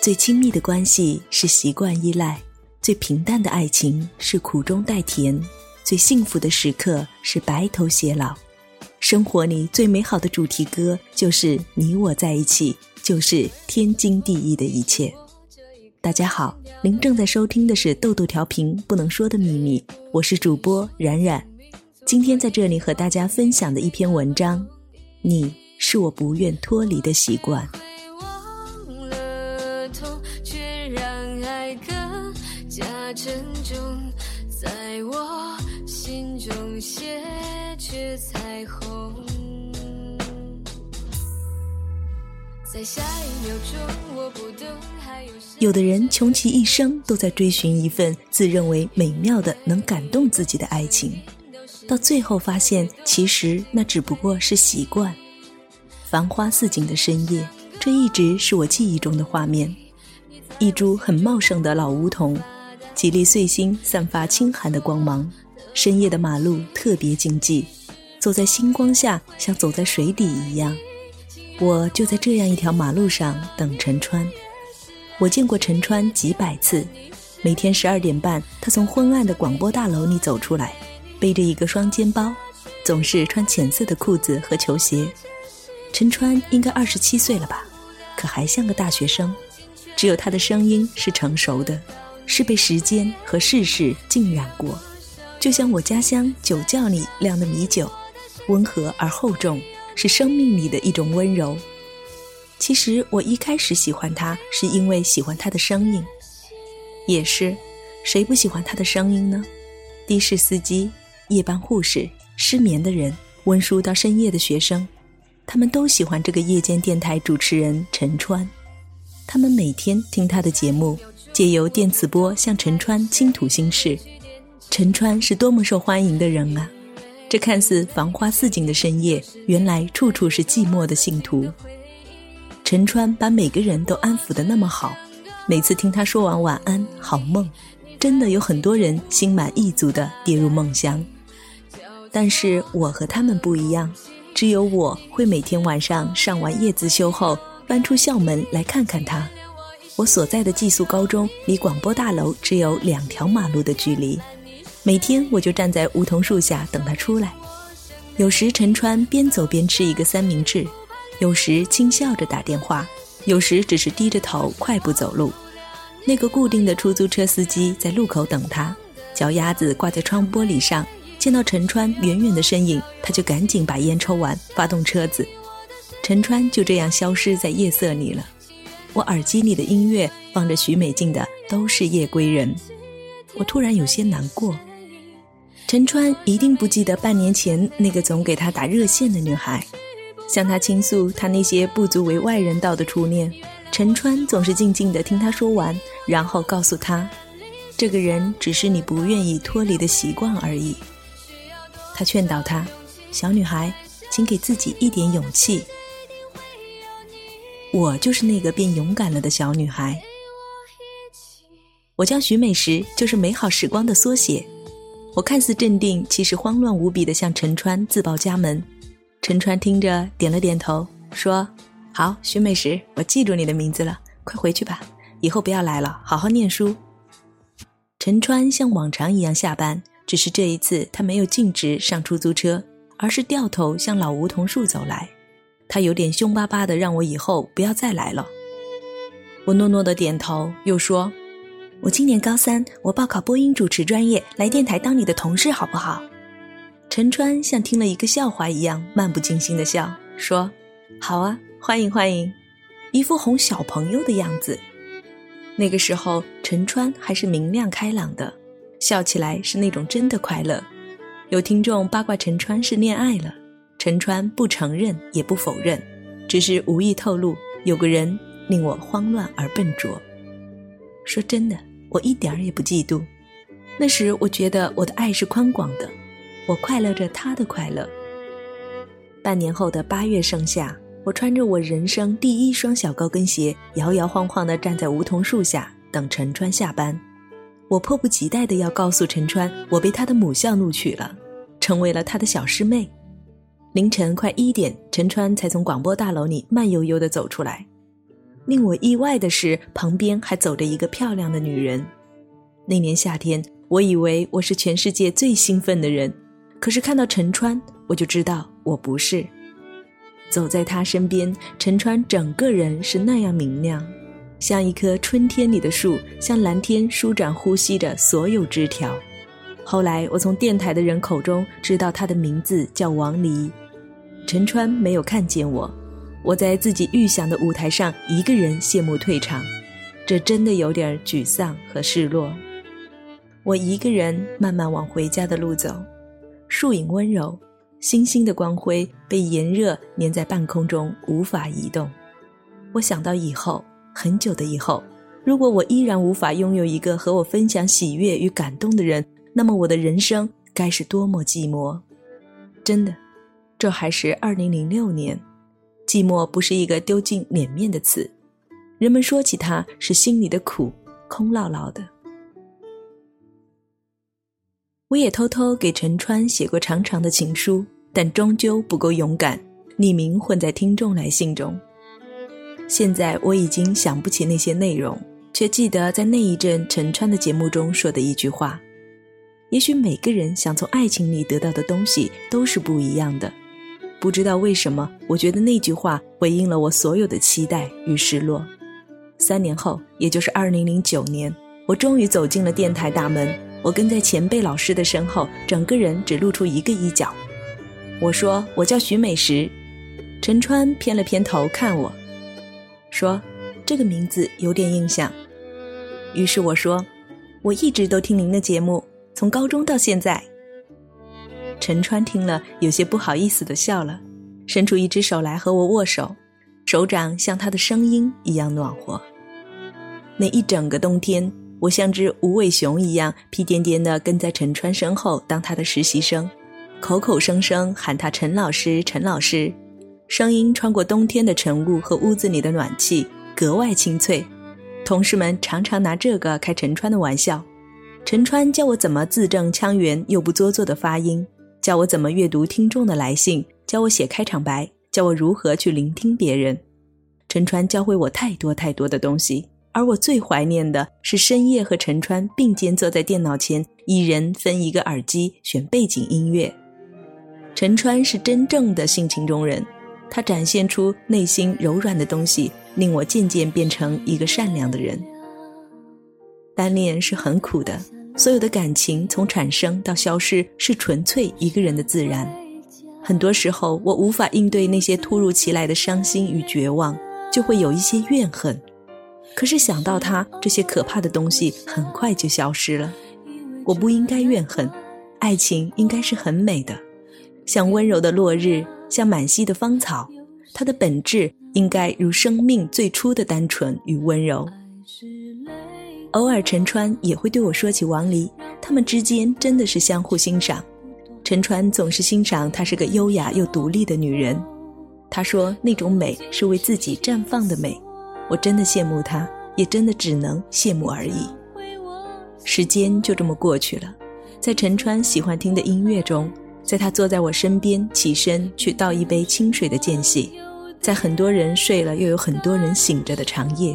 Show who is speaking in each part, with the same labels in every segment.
Speaker 1: 最亲密的关系是习惯依赖，最平淡的爱情是苦中带甜，最幸福的时刻是白头偕老。生活里最美好的主题歌就是你我在一起，就是天经地义的一切。大家好，您正在收听的是豆豆调频不能说的秘密，我是主播冉冉。今天在这里和大家分享的一篇文章，你是我不愿脱离的习惯。在我心中写却彩虹。有有的人穷其一生都在追寻一份自认为美妙的、能感动自己的爱情，到最后发现，其实那只不过是习惯。繁花似锦的深夜，这一直是我记忆中的画面。一株很茂盛的老梧桐。几粒碎星散发清寒的光芒，深夜的马路特别静寂，走在星光下像走在水底一样。我就在这样一条马路上等陈川。我见过陈川几百次，每天十二点半，他从昏暗的广播大楼里走出来，背着一个双肩包，总是穿浅色的裤子和球鞋。陈川应该二十七岁了吧，可还像个大学生，只有他的声音是成熟的。是被时间和世事浸染过，就像我家乡酒窖里酿的米酒，温和而厚重，是生命里的一种温柔。其实我一开始喜欢他，是因为喜欢他的声音，也是，谁不喜欢他的声音呢？的士司机、夜班护士、失眠的人、温书到深夜的学生，他们都喜欢这个夜间电台主持人陈川，他们每天听他的节目。借由电磁波向陈川倾吐心事，陈川是多么受欢迎的人啊！这看似繁花似锦的深夜，原来处处是寂寞的信徒。陈川把每个人都安抚得那么好，每次听他说完晚安好梦，真的有很多人心满意足地跌入梦乡。但是我和他们不一样，只有我会每天晚上上完夜自修后，搬出校门来看看他。我所在的寄宿高中离广播大楼只有两条马路的距离，每天我就站在梧桐树下等他出来。有时陈川边走边吃一个三明治，有时轻笑着打电话，有时只是低着头快步走路。那个固定的出租车司机在路口等他，脚丫子挂在窗玻璃上，见到陈川远远的身影，他就赶紧把烟抽完，发动车子。陈川就这样消失在夜色里了。我耳机里的音乐放着许美静的《都是夜归人》，我突然有些难过。陈川一定不记得半年前那个总给他打热线的女孩，向他倾诉他那些不足为外人道的初恋。陈川总是静静地听他说完，然后告诉他，这个人只是你不愿意脱离的习惯而已。他劝导他，小女孩，请给自己一点勇气。我就是那个变勇敢了的小女孩。我叫徐美石，就是美好时光的缩写。我看似镇定，其实慌乱无比的向陈川自报家门。陈川听着点了点头，说：“好，徐美石，我记住你的名字了。快回去吧，以后不要来了，好好念书。”陈川像往常一样下班，只是这一次他没有径直上出租车，而是掉头向老梧桐树走来。他有点凶巴巴的，让我以后不要再来了。我诺诺的点头，又说：“我今年高三，我报考播音主持专业，来电台当你的同事好不好？”陈川像听了一个笑话一样，漫不经心的笑，说：“好啊，欢迎欢迎。”一副哄小朋友的样子。那个时候，陈川还是明亮开朗的，笑起来是那种真的快乐。有听众八卦陈川是恋爱了。陈川不承认也不否认，只是无意透露有个人令我慌乱而笨拙。说真的，我一点儿也不嫉妒。那时我觉得我的爱是宽广的，我快乐着他的快乐。半年后的八月盛夏，我穿着我人生第一双小高跟鞋，摇摇晃晃地站在梧桐树下等陈川下班。我迫不及待地要告诉陈川，我被他的母校录取了，成为了他的小师妹。凌晨快一点，陈川才从广播大楼里慢悠悠地走出来。令我意外的是，旁边还走着一个漂亮的女人。那年夏天，我以为我是全世界最兴奋的人，可是看到陈川，我就知道我不是。走在他身边，陈川整个人是那样明亮，像一棵春天里的树，向蓝天舒展呼吸着所有枝条。后来，我从电台的人口中知道他的名字叫王黎。陈川没有看见我，我在自己预想的舞台上一个人谢幕退场，这真的有点沮丧和失落。我一个人慢慢往回家的路走，树影温柔。星星的光辉被炎热粘在半空中，无法移动。我想到以后，很久的以后，如果我依然无法拥有一个和我分享喜悦与感动的人，那么我的人生该是多么寂寞！真的，这还是二零零六年。寂寞不是一个丢尽脸面的词，人们说起它是心里的苦，空落落的。我也偷偷给陈川写过长长的情书，但终究不够勇敢，匿名混在听众来信中。现在我已经想不起那些内容，却记得在那一阵陈川的节目中说的一句话：“也许每个人想从爱情里得到的东西都是不一样的。”不知道为什么，我觉得那句话回应了我所有的期待与失落。三年后，也就是二零零九年，我终于走进了电台大门。我跟在前辈老师的身后，整个人只露出一个衣角。我说：“我叫徐美石。”陈川偏了偏头看我，说：“这个名字有点印象。”于是我说：“我一直都听您的节目，从高中到现在。”陈川听了，有些不好意思的笑了，伸出一只手来和我握手，手掌像他的声音一样暖和。那一整个冬天。我像只无尾熊一样屁颠颠地跟在陈川身后当他的实习生，口口声声喊他陈老师，陈老师，声音穿过冬天的晨雾和屋子里的暖气，格外清脆。同事们常常拿这个开陈川的玩笑。陈川教我怎么字正腔圆又不做作的发音，教我怎么阅读听众的来信，教我写开场白，教我如何去聆听别人。陈川教会我太多太多的东西。而我最怀念的是深夜和陈川并肩坐在电脑前，一人分一个耳机选背景音乐。陈川是真正的性情中人，他展现出内心柔软的东西，令我渐渐变成一个善良的人。单恋是很苦的，所有的感情从产生到消失是纯粹一个人的自然。很多时候，我无法应对那些突如其来的伤心与绝望，就会有一些怨恨。可是想到他，这些可怕的东西很快就消失了。我不应该怨恨，爱情应该是很美的，像温柔的落日，像满溪的芳草。它的本质应该如生命最初的单纯与温柔。偶尔陈川也会对我说起王黎，他们之间真的是相互欣赏。陈川总是欣赏她是个优雅又独立的女人，他说那种美是为自己绽放的美。我真的羡慕她，也真的只能羡慕而已。时间就这么过去了，在陈川喜欢听的音乐中，在他坐在我身边起身去倒一杯清水的间隙，在很多人睡了又有很多人醒着的长夜。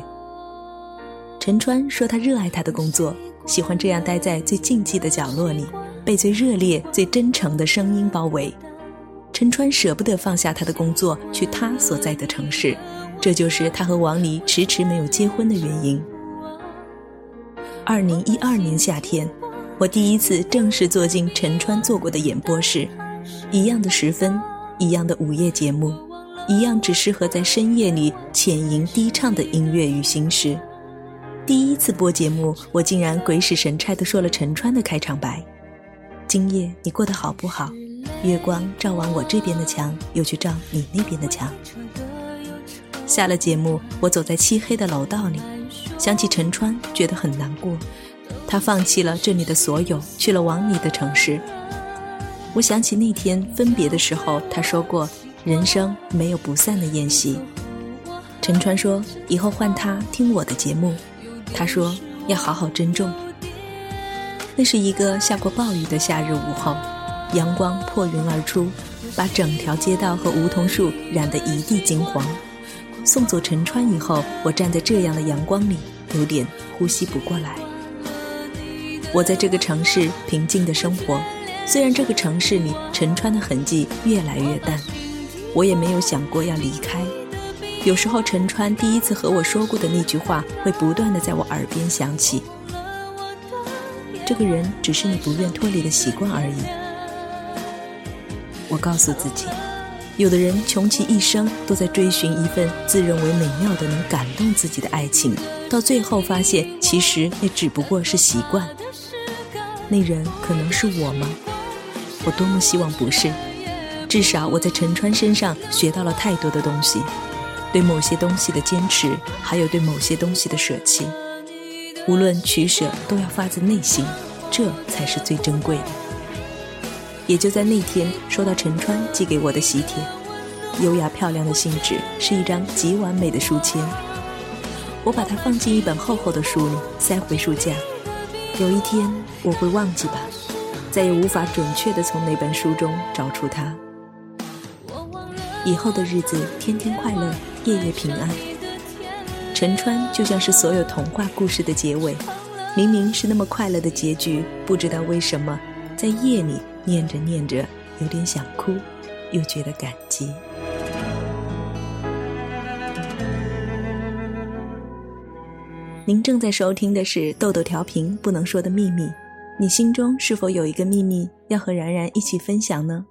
Speaker 1: 陈川说他热爱他的工作，喜欢这样待在最静寂的角落里，被最热烈、最真诚的声音包围。陈川舍不得放下他的工作，去他所在的城市。这就是他和王黎迟迟没有结婚的原因。二零一二年夏天，我第一次正式坐进陈川坐过的演播室，一样的时分，一样的午夜节目，一样只适合在深夜里浅吟低唱的音乐与心事。第一次播节目，我竟然鬼使神差地说了陈川的开场白：“今夜你过得好不好？月光照完我这边的墙，又去照你那边的墙。”下了节目，我走在漆黑的楼道里，想起陈川，觉得很难过。他放弃了这里的所有，去了往你的城市。我想起那天分别的时候，他说过：“人生没有不散的宴席。陈川说：“以后换他听我的节目。”他说：“要好好珍重。”那是一个下过暴雨的夏日午后，阳光破云而出，把整条街道和梧桐树染得一地金黄。送走陈川以后，我站在这样的阳光里，有点呼吸不过来。我在这个城市平静的生活，虽然这个城市里陈川的痕迹越来越淡，我也没有想过要离开。有时候，陈川第一次和我说过的那句话，会不断的在我耳边响起。这个人只是你不愿脱离的习惯而已。我告诉自己，有的人穷其一生都在追寻一份自认为美妙的、能感动自己的爱情，到最后发现，其实那只不过是习惯。那人可能是我吗？我多么希望不是。至少我在陈川身上学到了太多的东西。对某些东西的坚持，还有对某些东西的舍弃，无论取舍，都要发自内心，这才是最珍贵的。也就在那天，收到陈川寄给我的喜帖，优雅漂亮的信纸是一张极完美的书签。我把它放进一本厚厚的书里，塞回书架。有一天我会忘记吧，再也无法准确地从那本书中找出它。以后的日子，天天快乐。夜夜平安。陈川就像是所有童话故事的结尾，明明是那么快乐的结局，不知道为什么，在夜里念着念着，有点想哭，又觉得感激。您正在收听的是豆豆调频不能说的秘密，你心中是否有一个秘密要和然然一起分享呢？